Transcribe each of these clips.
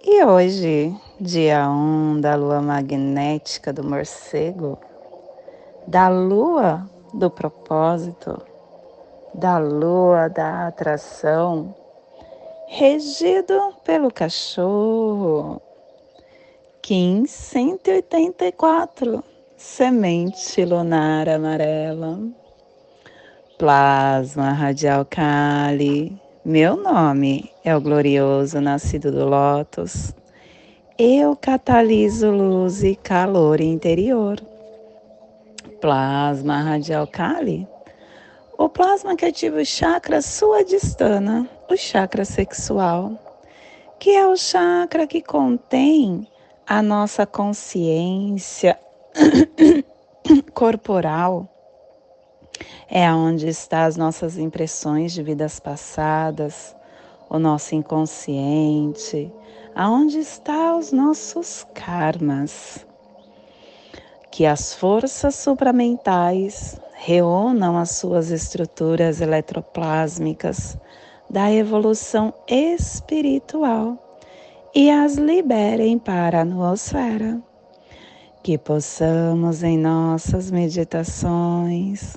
E hoje dia 1 um da lua magnética do morcego, da lua do propósito, da lua da atração, regido pelo cachorro. Kim 184, semente lunar amarela, plasma radial Kali. Meu nome é o glorioso nascido do Lótus eu cataliso luz e calor interior. Plasma radial Kali. O plasma que ativa o chakra suadistana, o chakra sexual, que é o chakra que contém a nossa consciência corporal. É onde estão as nossas impressões de vidas passadas, o nosso inconsciente, aonde estão os nossos karmas. Que as forças supramentais reúnam as suas estruturas eletroplásmicas da evolução espiritual e as liberem para a noosfera. Que possamos em nossas meditações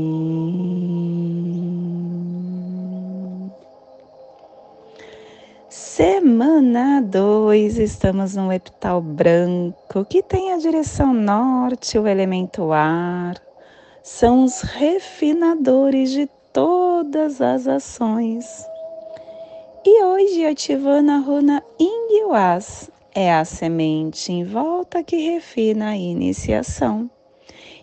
Semana 2, estamos no epital branco que tem a direção norte, o elemento ar. São os refinadores de todas as ações. E hoje ativando a runa Ingyuas, é a semente em volta que refina a iniciação.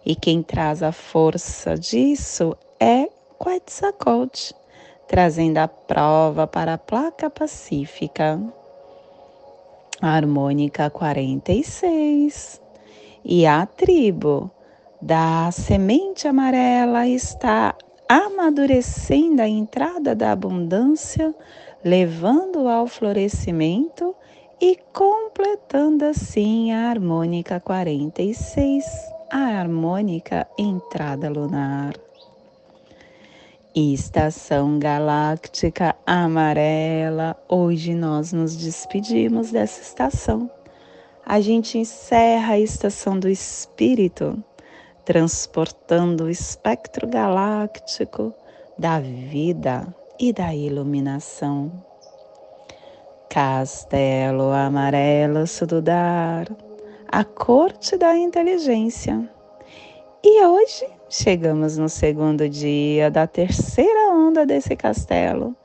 E quem traz a força disso é Quetzalcoatl, trazendo a prova para a placa pacífica. Harmônica 46. E a tribo da semente amarela está amadurecendo a entrada da abundância, levando ao florescimento e completando assim a harmônica 46, a harmônica entrada lunar. Estação galáctica amarela, hoje nós nos despedimos dessa estação. A gente encerra a estação do espírito transportando o espectro galáctico da vida e da iluminação. Castelo amarelo sududar, a corte da inteligência. E hoje chegamos no segundo dia da terceira onda desse castelo,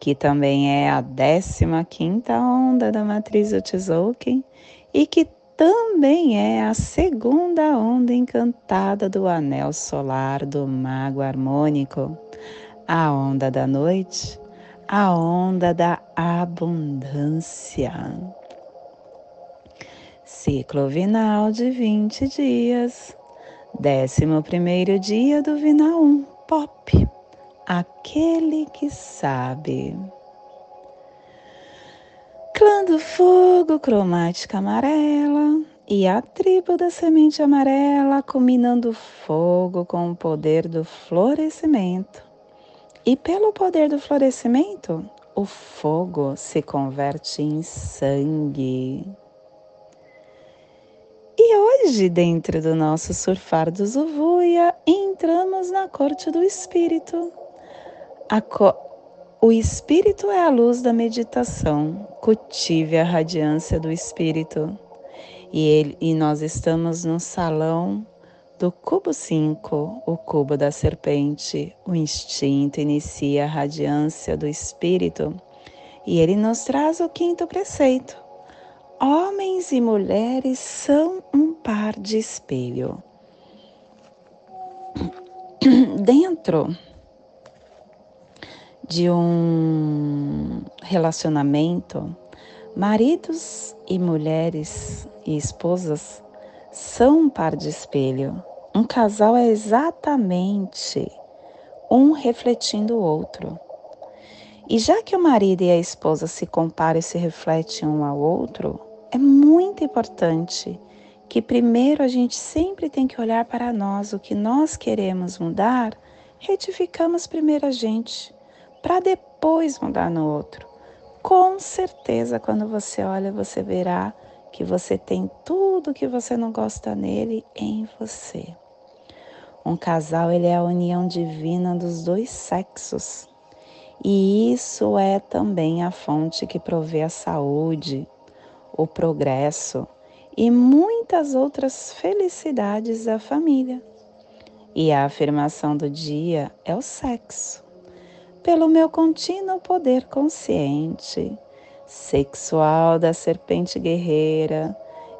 que também é a décima quinta onda da matriz do Tzolk'in e que também é a segunda onda encantada do anel solar do mago harmônico, a onda da noite, a onda da abundância. Ciclo vinal de 20 dias, décimo primeiro dia do vinal 1, pop, aquele que sabe. Clã do fogo, cromática amarela e a tribo da semente amarela combinando fogo com o poder do florescimento. E pelo poder do florescimento, o fogo se converte em sangue. E hoje, dentro do nosso surfar do Zuvuia, entramos na corte do espírito. Co o espírito é a luz da meditação. Cultive a radiância do espírito. E, ele, e nós estamos no salão do cubo 5, o cubo da serpente. O instinto inicia a radiância do espírito E ele nos traz o quinto preceito. Homens e mulheres são um par de espelho. Dentro de um relacionamento, maridos e mulheres e esposas são um par de espelho. Um casal é exatamente um refletindo o outro. E já que o marido e a esposa se comparam e se refletem um ao outro, é muito importante que primeiro a gente sempre tem que olhar para nós, o que nós queremos mudar, retificamos primeiro a gente, para depois mudar no outro. Com certeza, quando você olha, você verá que você tem tudo que você não gosta nele em você. Um casal ele é a união divina dos dois sexos. E isso é também a fonte que provê a saúde, o progresso e muitas outras felicidades da família. E a afirmação do dia é o sexo. Pelo meu contínuo poder consciente, sexual da serpente guerreira,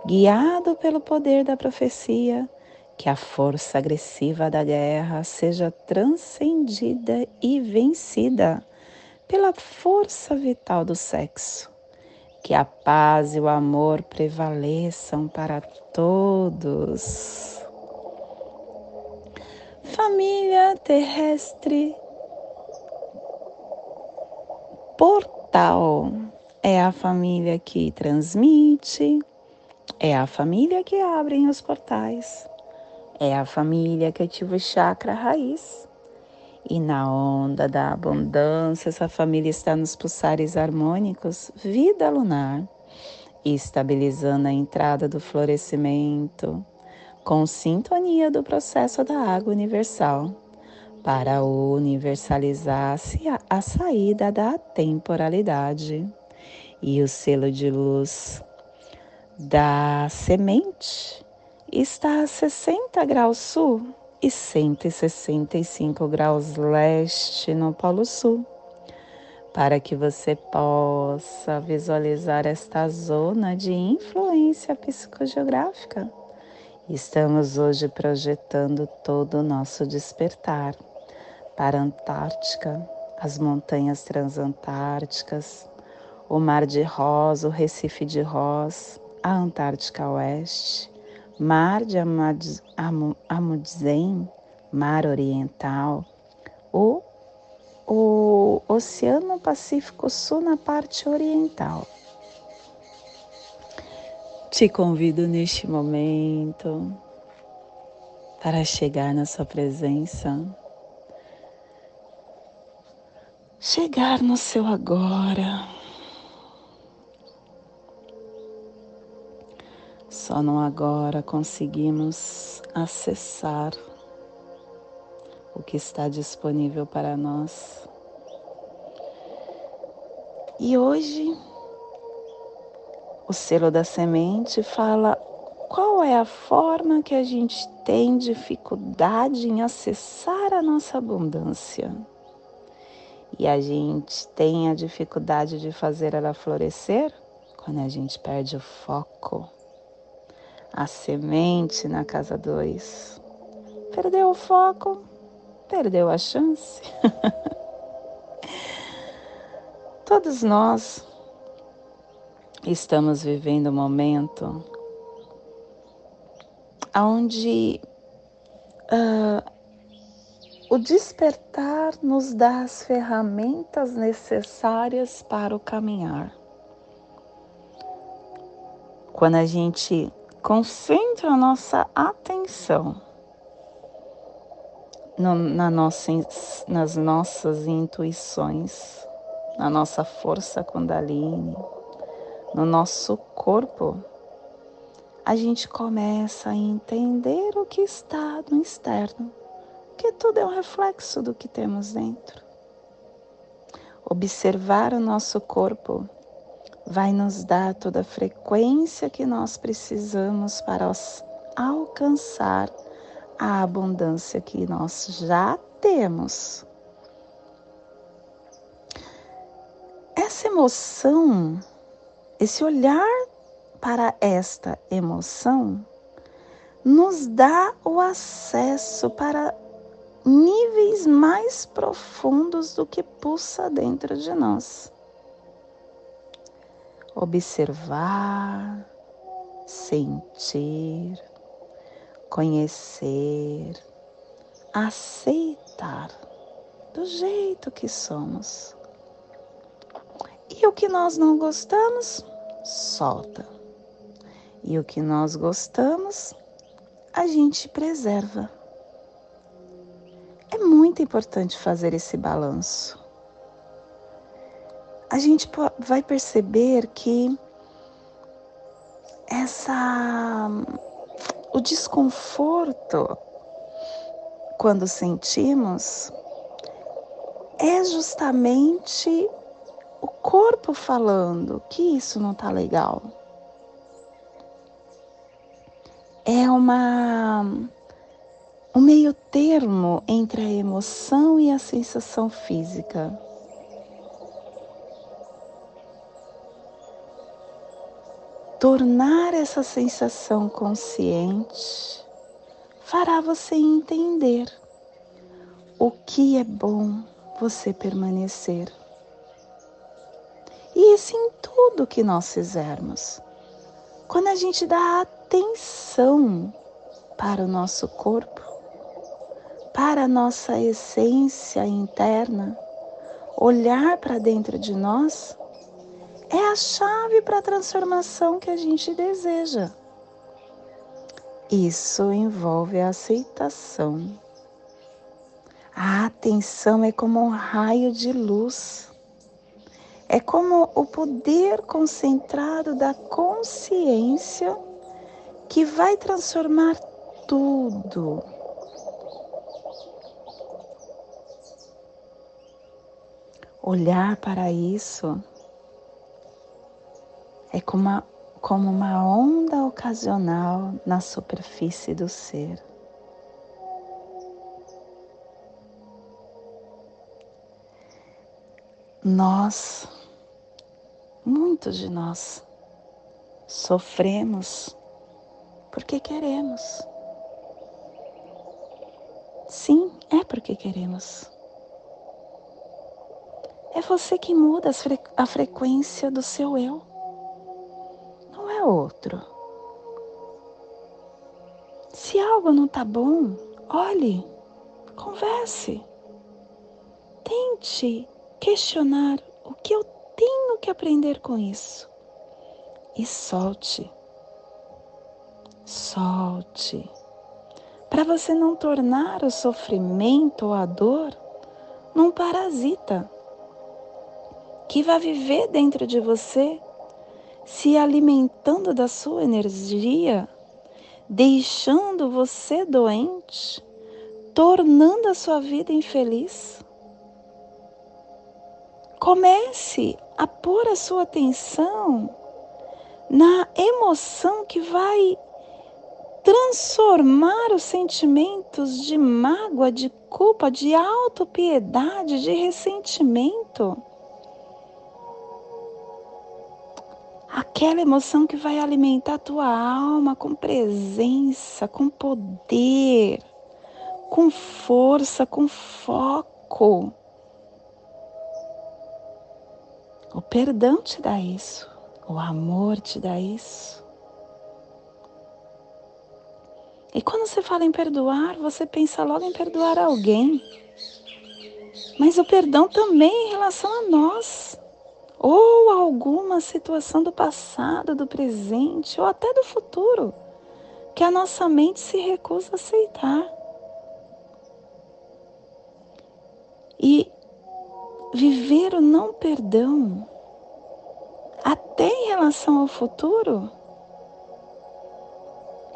guiado pelo poder da profecia, que a força agressiva da guerra seja transcendida e vencida pela força vital do sexo. Que a paz e o amor prevaleçam para todos. Família terrestre portal é a família que transmite, é a família que abre os portais, é a família que ativa o chakra raiz. E na onda da abundância, essa família está nos pulsares harmônicos, vida lunar, estabilizando a entrada do florescimento, com sintonia do processo da água universal para universalizar-se a saída da temporalidade. E o selo de luz da semente está a 60 graus sul e 165 graus leste no Polo Sul. Para que você possa visualizar esta zona de influência psicogeográfica, estamos hoje projetando todo o nosso despertar para a Antártica, as montanhas transantárticas, o Mar de Ross, o Recife de Ross, a Antártica Oeste, Mar de Amundsen, Mar Oriental, o, o Oceano Pacífico Sul na parte oriental. Te convido neste momento para chegar na sua presença chegar no seu agora. Só no agora conseguimos acessar o que está disponível para nós. E hoje, o selo da semente fala qual é a forma que a gente tem dificuldade em acessar a nossa abundância e a gente tem a dificuldade de fazer ela florescer quando a gente perde o foco. A semente na casa 2. Perdeu o foco, perdeu a chance. Todos nós estamos vivendo um momento onde uh, o despertar nos dá as ferramentas necessárias para o caminhar. Quando a gente concentra a nossa atenção no, na nossa, nas nossas intuições, na nossa força Kundalini, no nosso corpo, a gente começa a entender o que está no externo porque tudo é um reflexo do que temos dentro. Observar o nosso corpo vai nos dar toda a frequência que nós precisamos para alcançar a abundância que nós já temos. essa emoção, esse olhar para esta emoção, nos dá o acesso para níveis mais profundos do que pulsa dentro de nós. Observar, sentir, conhecer, aceitar do jeito que somos. E o que nós não gostamos, solta. E o que nós gostamos, a gente preserva. É muito importante fazer esse balanço. A gente vai perceber que essa o desconforto quando sentimos é justamente o corpo falando que isso não está legal. É uma um meio termo entre a emoção e a sensação física. Tornar essa sensação consciente fará você entender o que é bom você permanecer. E isso em tudo que nós fizermos. Quando a gente dá atenção para o nosso corpo, para a nossa essência interna, olhar para dentro de nós, é a chave para a transformação que a gente deseja. Isso envolve a aceitação. A atenção é como um raio de luz. É como o poder concentrado da consciência que vai transformar tudo. Olhar para isso é como uma, como uma onda ocasional na superfície do ser. Nós, muitos de nós, sofremos porque queremos. Sim, é porque queremos. É você que muda a frequência do seu eu outro. Se algo não está bom, olhe, converse. Tente questionar o que eu tenho que aprender com isso. E solte. Solte. Para você não tornar o sofrimento ou a dor num parasita que vai viver dentro de você se alimentando da sua energia, deixando você doente, tornando a sua vida infeliz. Comece a pôr a sua atenção na emoção que vai transformar os sentimentos de mágoa, de culpa, de autopiedade, de ressentimento aquela emoção que vai alimentar a tua alma com presença, com poder, com força, com foco. O perdão te dá isso, o amor te dá isso. E quando você fala em perdoar, você pensa logo em perdoar alguém. Mas o perdão também em relação a nós ou alguma situação do passado, do presente ou até do futuro que a nossa mente se recusa a aceitar. E viver o não perdão, até em relação ao futuro,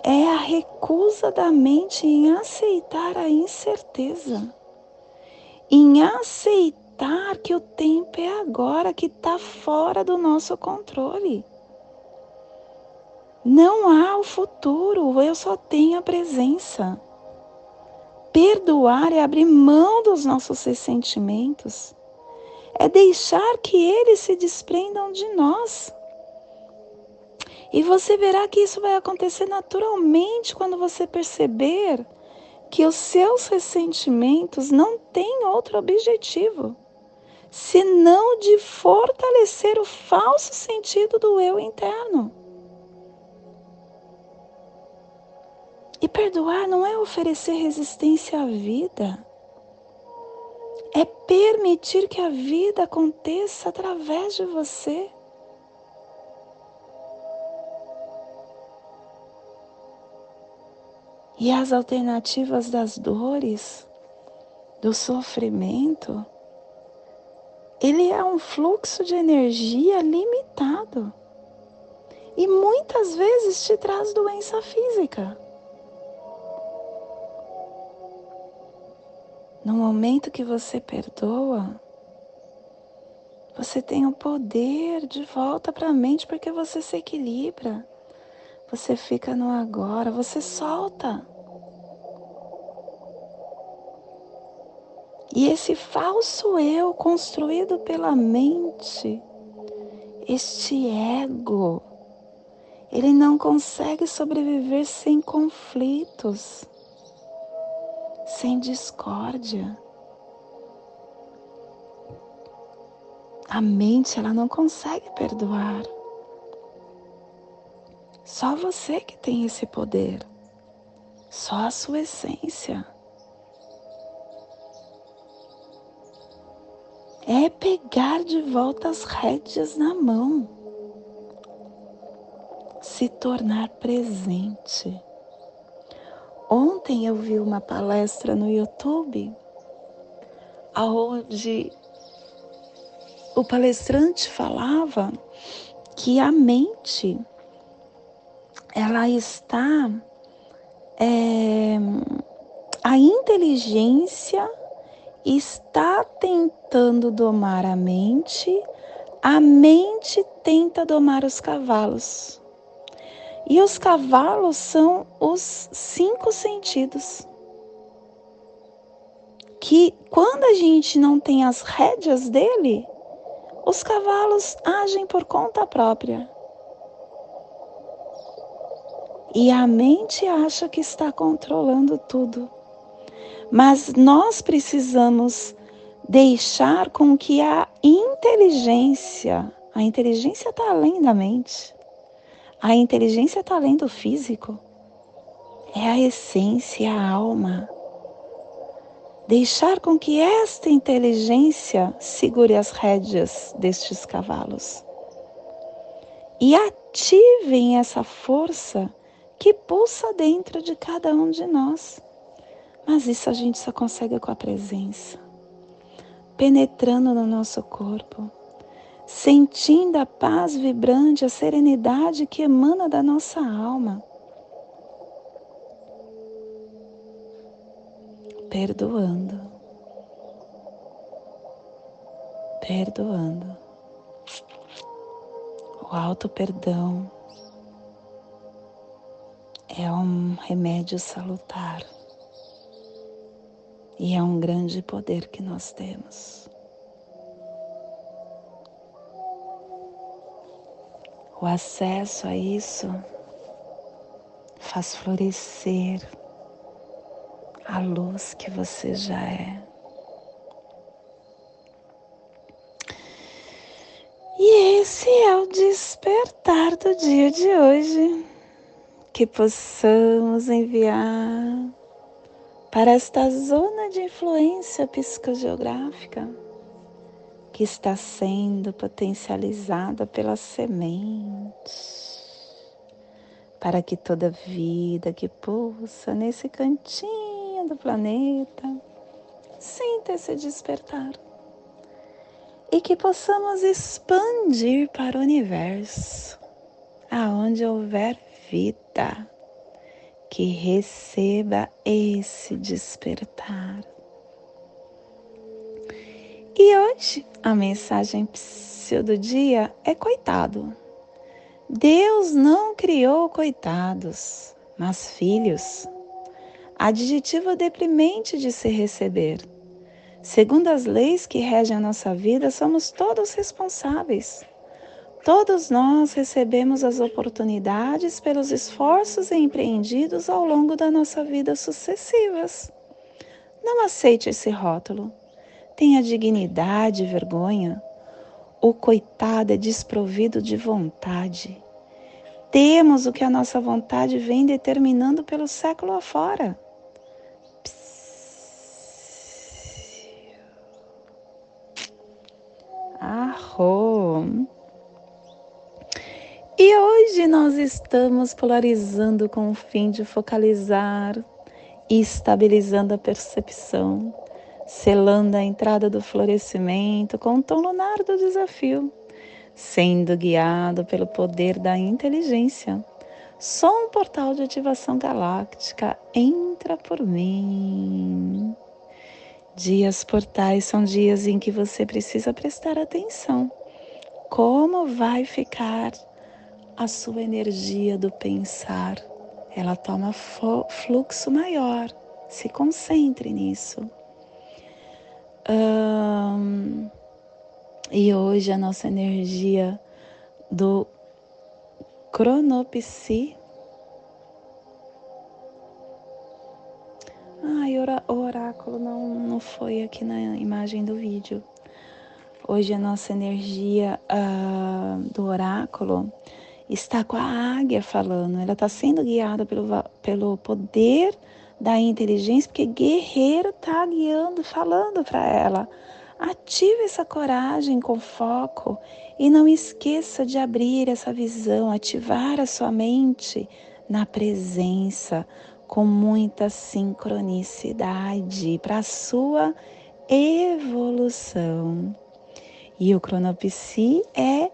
é a recusa da mente em aceitar a incerteza, em aceitar aceitar que o tempo é agora, que está fora do nosso controle. Não há o futuro, eu só tenho a presença. Perdoar é abrir mão dos nossos ressentimentos, é deixar que eles se desprendam de nós. E você verá que isso vai acontecer naturalmente quando você perceber que os seus ressentimentos não têm outro objetivo senão de fortalecer o falso sentido do eu interno. E perdoar não é oferecer resistência à vida, é permitir que a vida aconteça através de você. E as alternativas das dores, do sofrimento, ele é um fluxo de energia limitado. E muitas vezes te traz doença física. No momento que você perdoa, você tem o poder de volta para a mente porque você se equilibra. Você fica no agora, você solta. E esse falso eu construído pela mente, este ego, ele não consegue sobreviver sem conflitos, sem discórdia. A mente, ela não consegue perdoar. Só você que tem esse poder. Só a sua essência. É pegar de volta as rédeas na mão. Se tornar presente. Ontem eu vi uma palestra no YouTube onde o palestrante falava que a mente ela está é, a inteligência está tentando domar a mente, a mente tenta domar os cavalos. E os cavalos são os cinco sentidos. Que quando a gente não tem as rédeas dele, os cavalos agem por conta própria. E a mente acha que está controlando tudo. Mas nós precisamos deixar com que a inteligência, a inteligência está além da mente, a inteligência está além do físico, é a essência, a alma. Deixar com que esta inteligência segure as rédeas destes cavalos e ativem essa força que pulsa dentro de cada um de nós. Mas isso a gente só consegue com a presença, penetrando no nosso corpo, sentindo a paz vibrante, a serenidade que emana da nossa alma. Perdoando. Perdoando. O alto perdão é um remédio salutar e é um grande poder que nós temos. O acesso a isso faz florescer a luz que você já é. E esse é o despertar do dia de hoje que possamos enviar para esta zona de influência psicogeográfica que está sendo potencializada pela semente, para que toda vida que pulsa nesse cantinho do planeta sinta esse despertar e que possamos expandir para o universo, aonde houver vida que receba esse despertar. E hoje a mensagem do dia é coitado. Deus não criou coitados, mas filhos. Adjetivo deprimente de se receber. Segundo as leis que regem a nossa vida, somos todos responsáveis. Todos nós recebemos as oportunidades pelos esforços empreendidos ao longo da nossa vida sucessivas. Não aceite esse rótulo. Tenha dignidade e vergonha. O coitado é desprovido de vontade. Temos o que a nossa vontade vem determinando pelo século afora. Arro. E hoje nós estamos polarizando com o fim de focalizar e estabilizando a percepção, selando a entrada do florescimento com o tom lunar do desafio, sendo guiado pelo poder da inteligência. Só um portal de ativação galáctica entra por mim. Dias portais são dias em que você precisa prestar atenção. Como vai ficar a sua energia do pensar, ela toma fluxo maior. Se concentre nisso. E hoje a nossa energia do cronopsi. Ai, o oráculo não, não foi aqui na imagem do vídeo. Hoje a nossa energia uh, do oráculo está com a águia falando, ela está sendo guiada pelo, pelo poder da inteligência, porque guerreiro está guiando, falando para ela. Ative essa coragem com foco e não esqueça de abrir essa visão, ativar a sua mente na presença com muita sincronicidade para a sua evolução. E o cronopsi é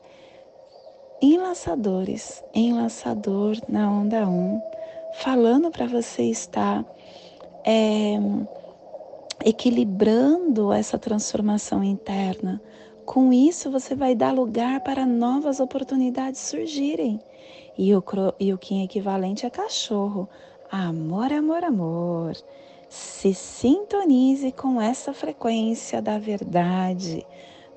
enlaçadores, enlaçador na onda 1, falando para você estar é, equilibrando essa transformação interna. Com isso, você vai dar lugar para novas oportunidades surgirem. E o, e o Kim equivalente é cachorro. Amor, amor, amor. Se sintonize com essa frequência da verdade,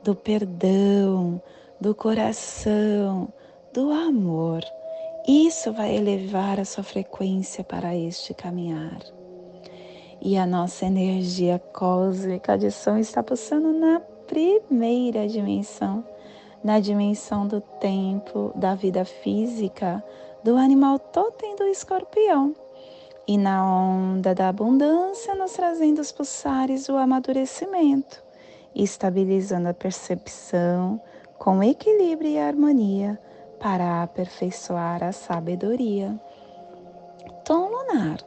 do perdão, do coração, do amor. Isso vai elevar a sua frequência para este caminhar. E a nossa energia cósmica de som está pulsando na primeira dimensão, na dimensão do tempo, da vida física, do animal totem do escorpião. E na onda da abundância, nos trazendo os pulsares do amadurecimento, estabilizando a percepção, com equilíbrio e harmonia para aperfeiçoar a sabedoria. Tom lunar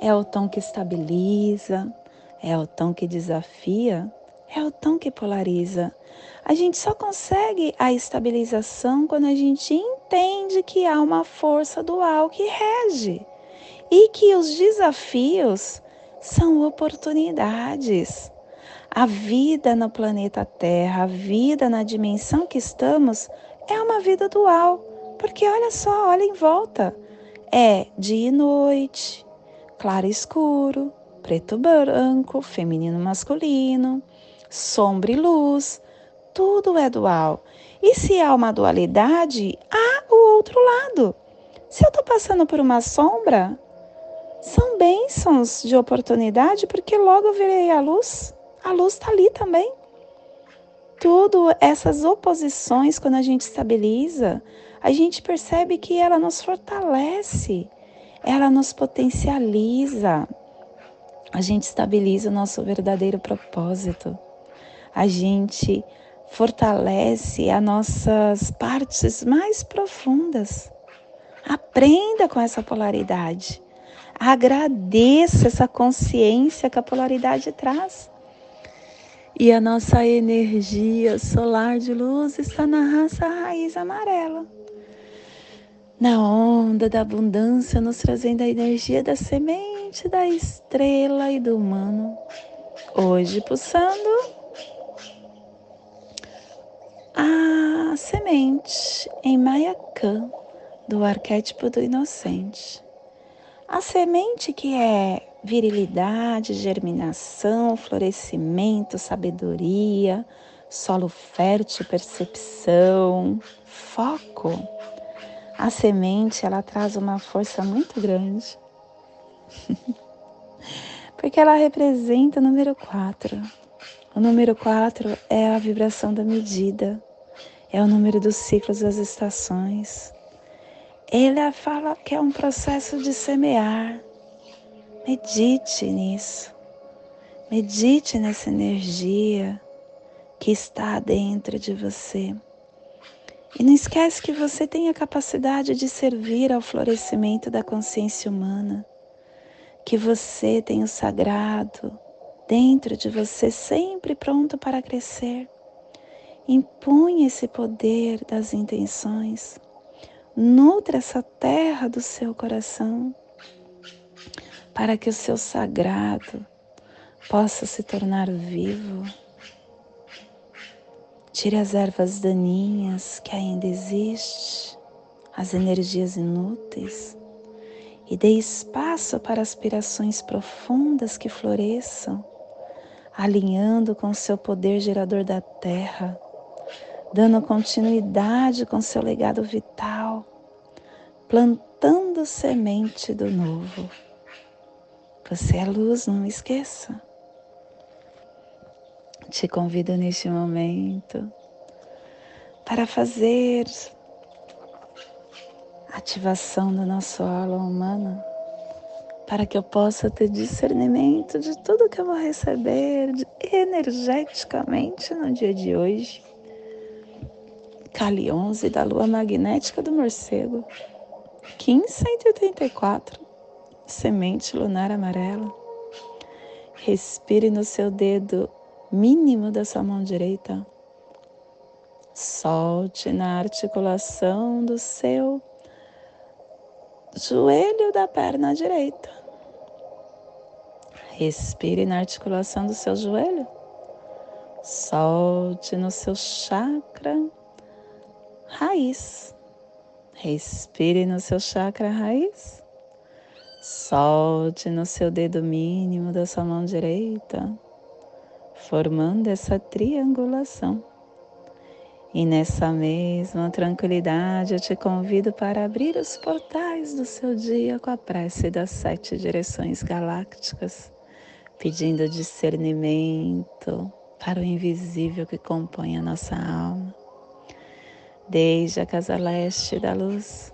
é o tom que estabiliza, é o tom que desafia, é o tom que polariza. A gente só consegue a estabilização quando a gente entende que há uma força dual que rege e que os desafios são oportunidades. A vida no planeta Terra, a vida na dimensão que estamos, é uma vida dual. Porque olha só, olha em volta. É dia e noite, claro e escuro, preto e branco, feminino e masculino, sombra e luz. Tudo é dual. E se há uma dualidade, há o outro lado. Se eu estou passando por uma sombra, são bênçãos de oportunidade, porque logo eu virei a luz a luz está ali também. Tudo essas oposições, quando a gente estabiliza, a gente percebe que ela nos fortalece, ela nos potencializa. A gente estabiliza o nosso verdadeiro propósito. A gente fortalece as nossas partes mais profundas. Aprenda com essa polaridade. Agradeça essa consciência que a polaridade traz. E a nossa energia solar de luz está na raça raiz amarela. Na onda da abundância, nos trazendo a energia da semente, da estrela e do humano. Hoje, pulsando a semente em Mayakã, do arquétipo do inocente. A semente que é virilidade, germinação, florescimento, sabedoria, solo fértil, percepção, foco. A semente, ela traz uma força muito grande. Porque ela representa o número 4. O número 4 é a vibração da medida, é o número dos ciclos das estações. Ele fala que é um processo de semear. Medite nisso. Medite nessa energia que está dentro de você. E não esquece que você tem a capacidade de servir ao florescimento da consciência humana, que você tem o sagrado dentro de você sempre pronto para crescer. Impunha esse poder das intenções. Nutra essa terra do seu coração para que o seu sagrado possa se tornar vivo Tire as ervas daninhas que ainda existem, as energias inúteis e dê espaço para aspirações profundas que floresçam, alinhando com seu poder gerador da terra, dando continuidade com seu legado vital, plantando semente do novo. Você é luz, não esqueça. Te convido neste momento para fazer ativação do nosso aula humana, para que eu possa ter discernimento de tudo que eu vou receber energeticamente no dia de hoje. Cali 11 da lua magnética do morcego, 1584, semente lunar amarela. Respire no seu dedo mínimo da sua mão direita. Solte na articulação do seu joelho da perna direita. Respire na articulação do seu joelho. Solte no seu chakra raiz. Respire no seu chakra raiz. Solte no seu dedo mínimo da sua mão direita formando essa triangulação. E nessa mesma tranquilidade eu te convido para abrir os portais do seu dia com a prece das sete direções galácticas, pedindo discernimento para o invisível que compõe a nossa alma. Desde a casa leste da luz,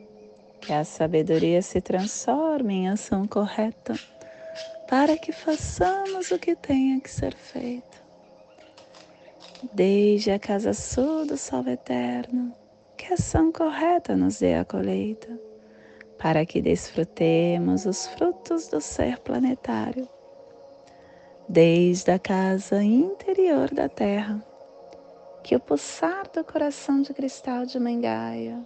que a sabedoria se transforme em ação correta, para que façamos o que tenha que ser feito. Desde a casa sul do sol eterno, que a ação correta nos dê a colheita, para que desfrutemos os frutos do ser planetário, desde a casa interior da Terra, que o pulsar do coração de cristal de Mangaia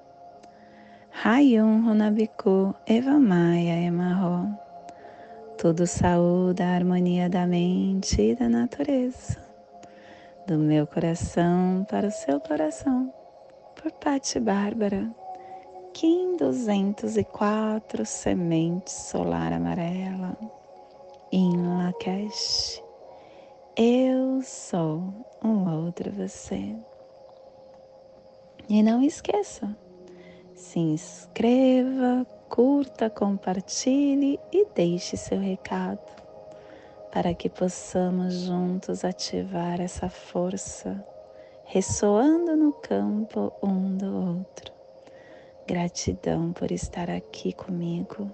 Rayon Runabiku Evamaya Emarro. Tudo saúde a harmonia da mente e da natureza. Do meu coração para o seu coração. Por Pati Bárbara. Kim 204 Semente Solar Amarela. Em Lakesh. Eu sou um outro você. E não esqueça, se inscreva, curta, compartilhe e deixe seu recado. para que possamos juntos ativar essa força, ressoando no campo um do outro. Gratidão por estar aqui comigo